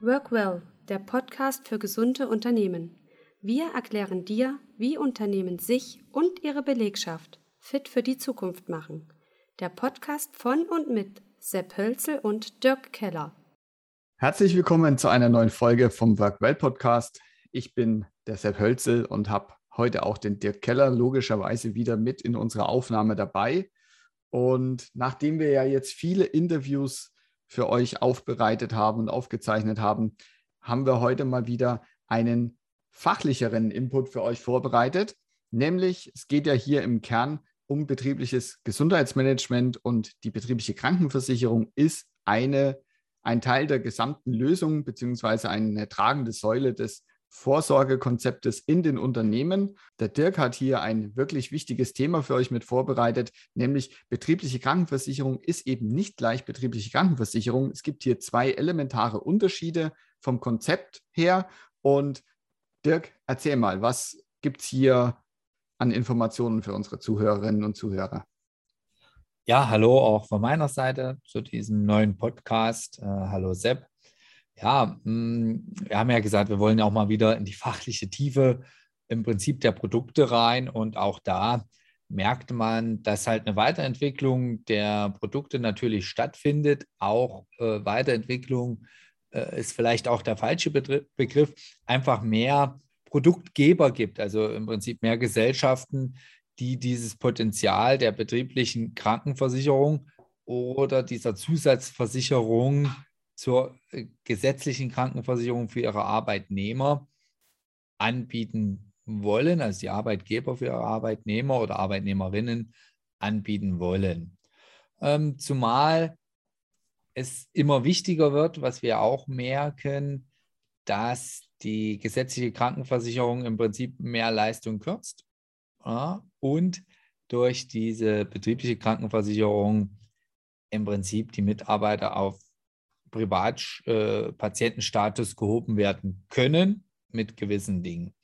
Workwell, der Podcast für gesunde Unternehmen. Wir erklären dir, wie Unternehmen sich und ihre Belegschaft fit für die Zukunft machen. Der Podcast von und mit Sepp Hölzel und Dirk Keller. Herzlich willkommen zu einer neuen Folge vom Workwell Podcast. Ich bin der Sepp Hölzel und habe heute auch den Dirk Keller logischerweise wieder mit in unserer Aufnahme dabei. Und nachdem wir ja jetzt viele Interviews für euch aufbereitet haben und aufgezeichnet haben, haben wir heute mal wieder einen fachlicheren Input für euch vorbereitet. Nämlich, es geht ja hier im Kern um betriebliches Gesundheitsmanagement und die betriebliche Krankenversicherung ist eine, ein Teil der gesamten Lösung beziehungsweise eine tragende Säule des Vorsorgekonzeptes in den Unternehmen. Der Dirk hat hier ein wirklich wichtiges Thema für euch mit vorbereitet, nämlich betriebliche Krankenversicherung ist eben nicht gleich betriebliche Krankenversicherung. Es gibt hier zwei elementare Unterschiede vom Konzept her. Und Dirk, erzähl mal, was gibt es hier an Informationen für unsere Zuhörerinnen und Zuhörer? Ja, hallo auch von meiner Seite zu diesem neuen Podcast. Äh, hallo Sepp. Ja, mm, wir haben ja gesagt, wir wollen ja auch mal wieder in die fachliche Tiefe im Prinzip der Produkte rein und auch da merkt man, dass halt eine Weiterentwicklung der Produkte natürlich stattfindet. Auch äh, Weiterentwicklung äh, ist vielleicht auch der falsche Begriff, einfach mehr Produktgeber gibt, also im Prinzip mehr Gesellschaften, die dieses Potenzial der betrieblichen Krankenversicherung oder dieser Zusatzversicherung zur äh, gesetzlichen Krankenversicherung für ihre Arbeitnehmer anbieten wollen, also die Arbeitgeber für ihre Arbeitnehmer oder Arbeitnehmerinnen anbieten wollen. Ähm, zumal es immer wichtiger wird, was wir auch merken, dass die gesetzliche Krankenversicherung im Prinzip mehr Leistung kürzt ja, und durch diese betriebliche Krankenversicherung im Prinzip die Mitarbeiter auf Privatpatientenstatus äh, gehoben werden können mit gewissen Dingen.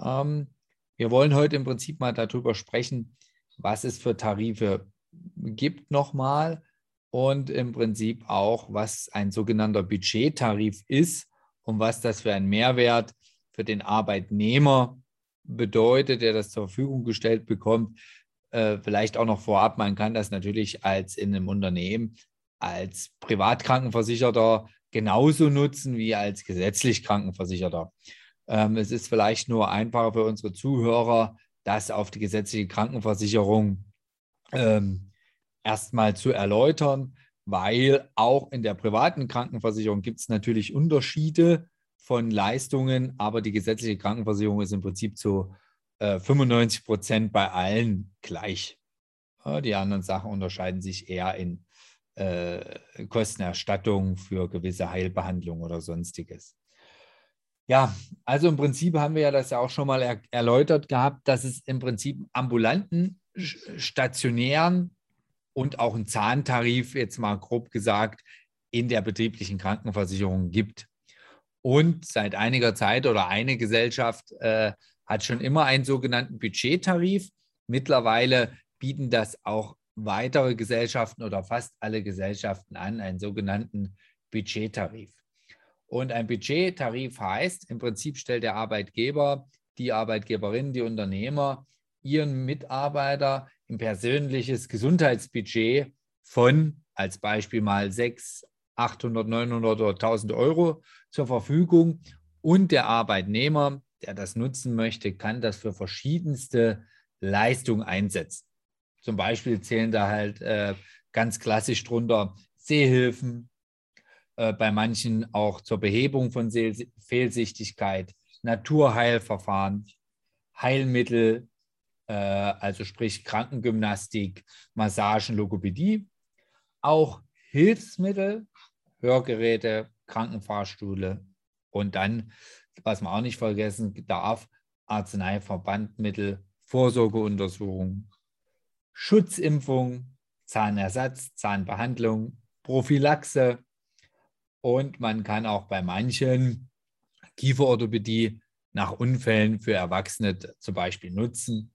Ähm, wir wollen heute im Prinzip mal darüber sprechen, was es für Tarife gibt nochmal und im Prinzip auch, was ein sogenannter Budgettarif ist und was das für einen Mehrwert für den Arbeitnehmer bedeutet, der das zur Verfügung gestellt bekommt. Äh, vielleicht auch noch vorab, man kann das natürlich als in einem Unternehmen als Privatkrankenversicherter genauso nutzen wie als gesetzlich Krankenversicherter. Ähm, es ist vielleicht nur einfacher für unsere Zuhörer, das auf die gesetzliche Krankenversicherung ähm, erstmal zu erläutern, weil auch in der privaten Krankenversicherung gibt es natürlich Unterschiede von Leistungen, aber die gesetzliche Krankenversicherung ist im Prinzip zu äh, 95 Prozent bei allen gleich. Die anderen Sachen unterscheiden sich eher in äh, Kostenerstattung für gewisse Heilbehandlung oder sonstiges. Ja, also im Prinzip haben wir ja das ja auch schon mal er erläutert gehabt, dass es im Prinzip ambulanten, stationären und auch einen Zahntarif, jetzt mal grob gesagt, in der betrieblichen Krankenversicherung gibt. Und seit einiger Zeit oder eine Gesellschaft äh, hat schon immer einen sogenannten Budgettarif. Mittlerweile bieten das auch weitere Gesellschaften oder fast alle Gesellschaften an, einen sogenannten Budgettarif. Und ein Budgettarif heißt, im Prinzip stellt der Arbeitgeber, die Arbeitgeberin, die Unternehmer ihren Mitarbeiter ein persönliches Gesundheitsbudget von, als Beispiel mal 6, 800, 900 oder 1000 Euro zur Verfügung. Und der Arbeitnehmer, der das nutzen möchte, kann das für verschiedenste Leistungen einsetzen. Zum Beispiel zählen da halt äh, ganz klassisch drunter Sehhilfen, äh, bei manchen auch zur Behebung von Seh Fehlsichtigkeit, Naturheilverfahren, Heilmittel, äh, also sprich Krankengymnastik, Massagen, Logopädie, auch Hilfsmittel, Hörgeräte, Krankenfahrstühle. Und dann, was man auch nicht vergessen darf, Arzneiverbandmittel, Vorsorgeuntersuchungen, Schutzimpfung, Zahnersatz, Zahnbehandlung, Prophylaxe und man kann auch bei manchen Kieferorthopädie nach Unfällen für Erwachsene zum Beispiel nutzen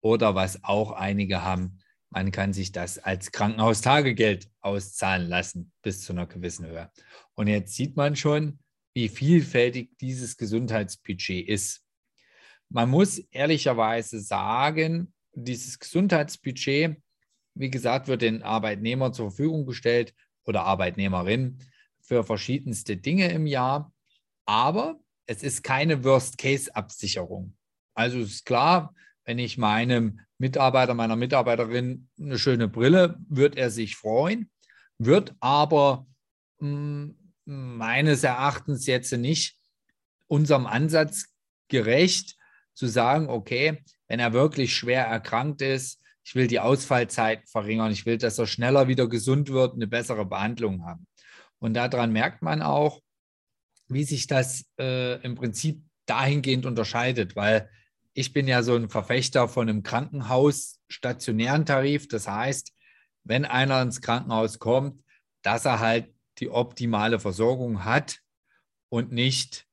oder was auch einige haben, man kann sich das als Krankenhaustagegeld auszahlen lassen bis zu einer gewissen Höhe. Und jetzt sieht man schon, wie vielfältig dieses Gesundheitsbudget ist. Man muss ehrlicherweise sagen, dieses Gesundheitsbudget, wie gesagt, wird den Arbeitnehmern zur Verfügung gestellt oder Arbeitnehmerin für verschiedenste Dinge im Jahr. Aber es ist keine Worst-Case-Absicherung. Also es ist klar, wenn ich meinem Mitarbeiter, meiner Mitarbeiterin eine schöne Brille, wird er sich freuen, wird aber mh, hm, meines Erachtens jetzt nicht unserem Ansatz gerecht, zu sagen, okay, wenn er wirklich schwer erkrankt ist, ich will die Ausfallzeit verringern, ich will, dass er schneller wieder gesund wird, eine bessere Behandlung haben. Und daran merkt man auch, wie sich das äh, im Prinzip dahingehend unterscheidet, weil ich bin ja so ein Verfechter von einem Krankenhaus stationären Tarif. Das heißt, wenn einer ins Krankenhaus kommt, dass er halt die optimale Versorgung hat und nicht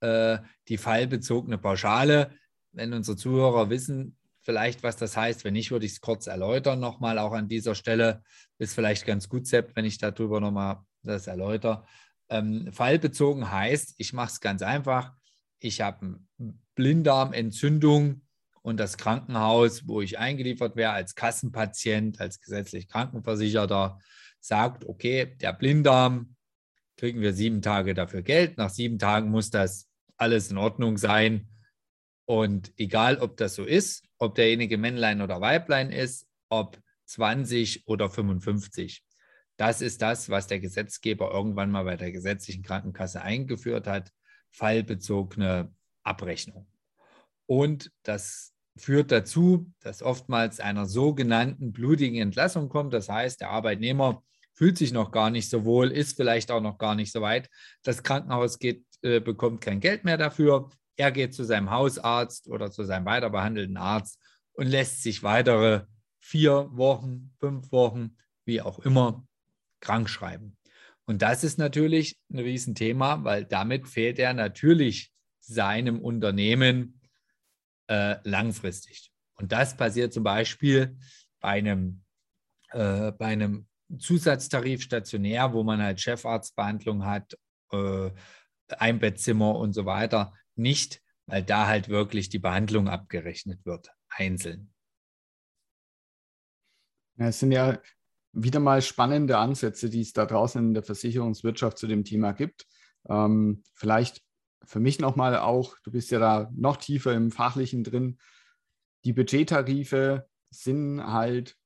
äh, die fallbezogene Pauschale. Wenn unsere Zuhörer wissen vielleicht, was das heißt, wenn nicht, würde ich es kurz erläutern nochmal auch an dieser Stelle. Ist vielleicht ganz gut, Sepp, wenn ich darüber nochmal das erläutere. Ähm, fallbezogen heißt, ich mache es ganz einfach, ich habe Blinddarmentzündung und das Krankenhaus, wo ich eingeliefert wäre als Kassenpatient, als gesetzlich Krankenversicherter, sagt, okay, der Blinddarm, kriegen wir sieben Tage dafür Geld. Nach sieben Tagen muss das alles in Ordnung sein. Und egal, ob das so ist, ob derjenige Männlein oder Weiblein ist, ob 20 oder 55. Das ist das, was der Gesetzgeber irgendwann mal bei der gesetzlichen Krankenkasse eingeführt hat fallbezogene Abrechnung. Und das führt dazu, dass oftmals einer sogenannten blutigen Entlassung kommt. Das heißt, der Arbeitnehmer fühlt sich noch gar nicht so wohl, ist vielleicht auch noch gar nicht so weit. Das Krankenhaus geht, äh, bekommt kein Geld mehr dafür. Er geht zu seinem Hausarzt oder zu seinem weiter behandelnden Arzt und lässt sich weitere vier Wochen, fünf Wochen, wie auch immer, krank schreiben. Und das ist natürlich ein Riesenthema, weil damit fehlt er natürlich seinem Unternehmen äh, langfristig. Und das passiert zum Beispiel bei einem, äh, bei einem Zusatztarif stationär, wo man halt Chefarztbehandlung hat, äh, Einbettzimmer und so weiter, nicht, weil da halt wirklich die Behandlung abgerechnet wird, einzeln. Ja, es sind ja wieder mal spannende Ansätze, die es da draußen in der Versicherungswirtschaft zu dem Thema gibt. Ähm, vielleicht für mich nochmal auch, du bist ja da noch tiefer im Fachlichen drin. Die Budgettarife sind halt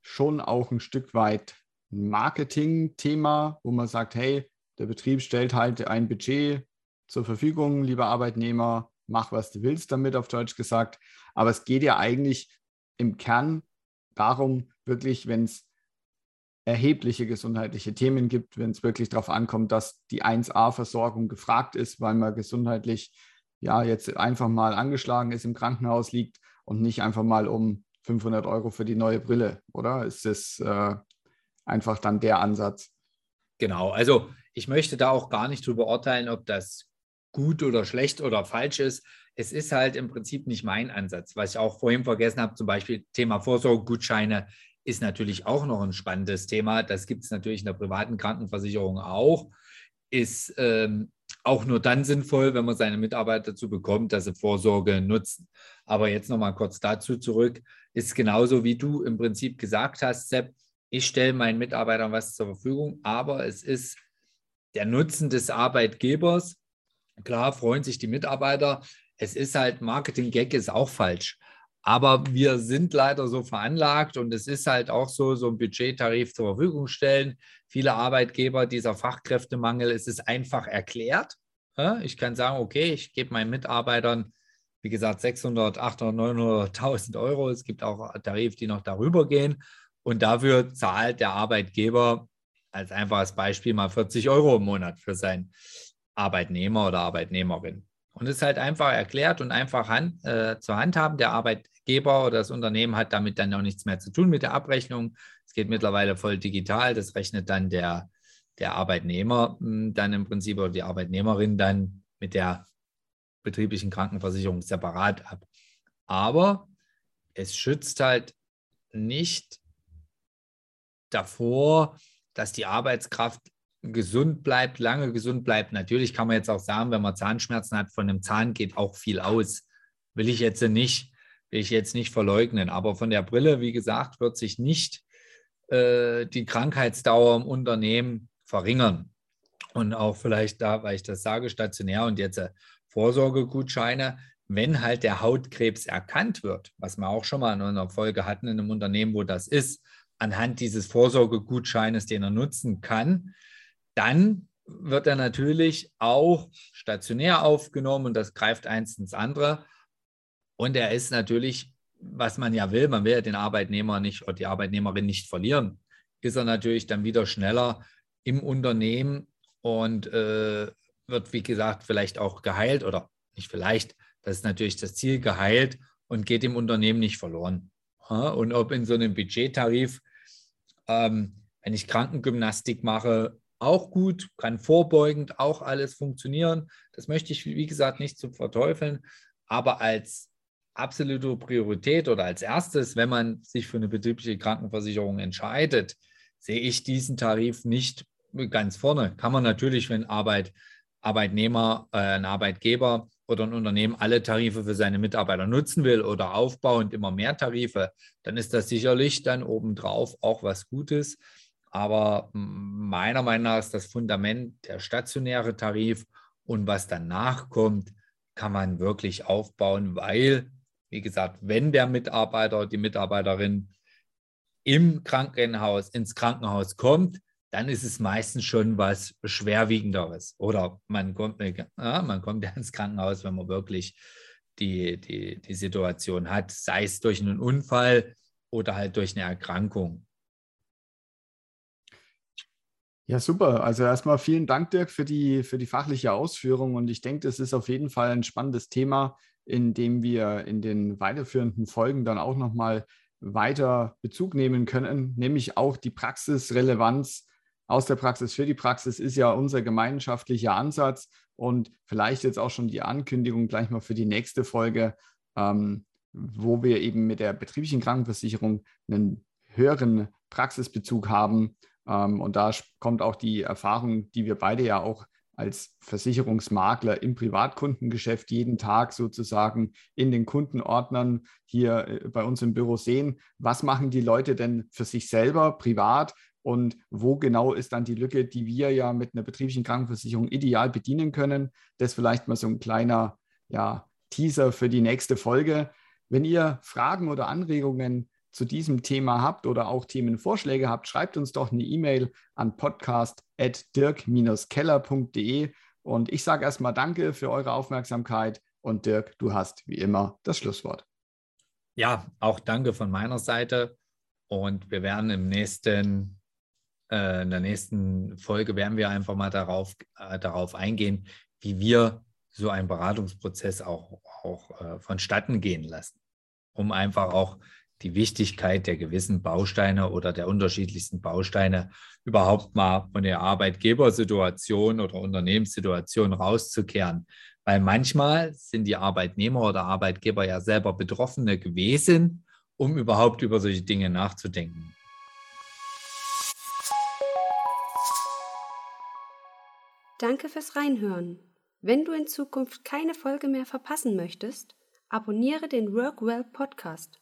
schon auch ein Stück weit ein Marketing-Thema, wo man sagt, hey, der Betrieb stellt halt ein Budget zur Verfügung, lieber Arbeitnehmer, mach, was du willst damit, auf Deutsch gesagt. Aber es geht ja eigentlich im Kern darum, wirklich, wenn es erhebliche gesundheitliche Themen gibt, wenn es wirklich darauf ankommt, dass die 1A-Versorgung gefragt ist, weil man gesundheitlich ja jetzt einfach mal angeschlagen ist, im Krankenhaus liegt und nicht einfach mal um 500 Euro für die neue Brille, oder? Ist das äh, einfach dann der Ansatz? Genau, also ich möchte da auch gar nicht drüber urteilen, ob das gut oder schlecht oder falsch ist. Es ist halt im Prinzip nicht mein Ansatz. Was ich auch vorhin vergessen habe, zum Beispiel Thema Vorsorgegutscheine ist natürlich auch noch ein spannendes Thema. Das gibt es natürlich in der privaten Krankenversicherung auch. Ist ähm, auch nur dann sinnvoll, wenn man seine Mitarbeiter dazu bekommt, dass sie Vorsorge nutzen. Aber jetzt nochmal kurz dazu zurück. Ist genauso wie du im Prinzip gesagt hast, Sepp. Ich stelle meinen Mitarbeitern was zur Verfügung, aber es ist der Nutzen des Arbeitgebers. Klar freuen sich die Mitarbeiter. Es ist halt Marketing-Gag ist auch falsch. Aber wir sind leider so veranlagt und es ist halt auch so, so ein Budgettarif zur Verfügung stellen. Viele Arbeitgeber, dieser Fachkräftemangel, es ist einfach erklärt. Ich kann sagen, okay, ich gebe meinen Mitarbeitern, wie gesagt, 600, 800, 900.000 Euro. Es gibt auch Tarife, die noch darüber gehen. Und dafür zahlt der Arbeitgeber als einfaches Beispiel mal 40 Euro im Monat für seinen Arbeitnehmer oder Arbeitnehmerin. Und es ist halt einfach erklärt und einfach hand, äh, zur Handhaben. Der Arbeitgeber oder das Unternehmen hat damit dann auch nichts mehr zu tun mit der Abrechnung. Es geht mittlerweile voll digital. Das rechnet dann der, der Arbeitnehmer mh, hm, dann im Prinzip oder die Arbeitnehmerin dann mit der betrieblichen Krankenversicherung separat ab. Aber es schützt halt nicht davor, dass die Arbeitskraft gesund bleibt, lange gesund bleibt. Natürlich kann man jetzt auch sagen, wenn man Zahnschmerzen hat, von einem Zahn geht auch viel aus. Will ich jetzt nicht, will ich jetzt nicht verleugnen. Aber von der Brille, wie gesagt, wird sich nicht äh, die Krankheitsdauer im Unternehmen verringern. Und auch vielleicht da, weil ich das sage, stationär und jetzt äh, Vorsorgegutscheine, wenn halt der Hautkrebs erkannt wird, was wir auch schon mal in einer Folge hatten in einem Unternehmen, wo das ist, anhand dieses Vorsorgegutscheines, den er nutzen kann, dann wird er natürlich auch stationär aufgenommen und das greift eins ins andere. Und er ist natürlich, was man ja will, man will ja den Arbeitnehmer nicht oder die Arbeitnehmerin nicht verlieren, ist er natürlich dann wieder schneller im Unternehmen und äh, wird, wie gesagt, vielleicht auch geheilt oder nicht vielleicht, das ist natürlich das Ziel, geheilt und geht im Unternehmen nicht verloren. Und ob in so einem Budgettarif, ähm, wenn ich Krankengymnastik mache, auch gut, kann vorbeugend auch alles funktionieren. Das möchte ich, wie gesagt, nicht zu verteufeln, aber als absolute Priorität oder als erstes, wenn man sich für eine betriebliche Krankenversicherung entscheidet, sehe ich diesen Tarif nicht ganz vorne. Kann man natürlich, wenn Arbeit, Arbeitnehmer, äh, ein Arbeitgeber oder ein Unternehmen alle Tarife für seine Mitarbeiter nutzen will oder aufbauend immer mehr Tarife, dann ist das sicherlich dann obendrauf auch was Gutes. Aber meiner Meinung nach ist das Fundament der stationäre Tarif und was danach kommt, kann man wirklich aufbauen, weil, wie gesagt, wenn der Mitarbeiter, die Mitarbeiterin im Krankenhaus, ins Krankenhaus kommt, dann ist es meistens schon was Schwerwiegenderes. Oder man kommt, ja, man kommt ja ins Krankenhaus, wenn man wirklich die, die, die Situation hat, sei es durch einen Unfall oder halt durch eine Erkrankung. Ja, super. Also erstmal vielen Dank, Dirk, für die, für die fachliche Ausführung. Und ich denke, das ist auf jeden Fall ein spannendes Thema, in dem wir in den weiterführenden Folgen dann auch nochmal weiter Bezug nehmen können, nämlich auch die Praxisrelevanz aus der Praxis für die Praxis ist ja unser gemeinschaftlicher Ansatz und vielleicht jetzt auch schon die Ankündigung gleich mal für die nächste Folge, ähm, wo wir eben mit der betrieblichen Krankenversicherung einen höheren Praxisbezug haben und da kommt auch die Erfahrung, die wir beide ja auch als Versicherungsmakler im Privatkundengeschäft jeden Tag sozusagen in den Kundenordnern hier äh, bei uns im Büro sehen. Was machen die Leute denn für sich selber privat und wo genau ist dann die Lücke, die wir ja mit einer betrieblichen Krankenversicherung ideal bedienen können? Das vielleicht mal so ein kleiner ja, Teaser für die nächste Folge. Wenn ihr Fragen oder Anregungen zu diesem Thema habt oder auch Themenvorschläge habt, schreibt uns doch eine E-Mail an podcast.dirk-keller.de. Und ich sage erstmal Danke für eure Aufmerksamkeit. Und Dirk, du hast wie immer das Schlusswort. Ja, auch danke von meiner Seite. Und wir werden im nächsten, äh, in der nächsten Folge werden wir einfach mal darauf, äh, darauf eingehen, wie wir so einen Beratungsprozess auch, auch äh, vonstatten gehen lassen, um einfach auch die Wichtigkeit der gewissen Bausteine oder der unterschiedlichsten Bausteine überhaupt mal von der Arbeitgebersituation oder Unternehmenssituation rauszukehren. Weil manchmal sind die Arbeitnehmer oder Arbeitgeber ja selber Betroffene gewesen, um überhaupt über solche Dinge nachzudenken. Danke fürs Reinhören. Wenn du in Zukunft keine Folge mehr verpassen möchtest, abonniere den Workwell Podcast.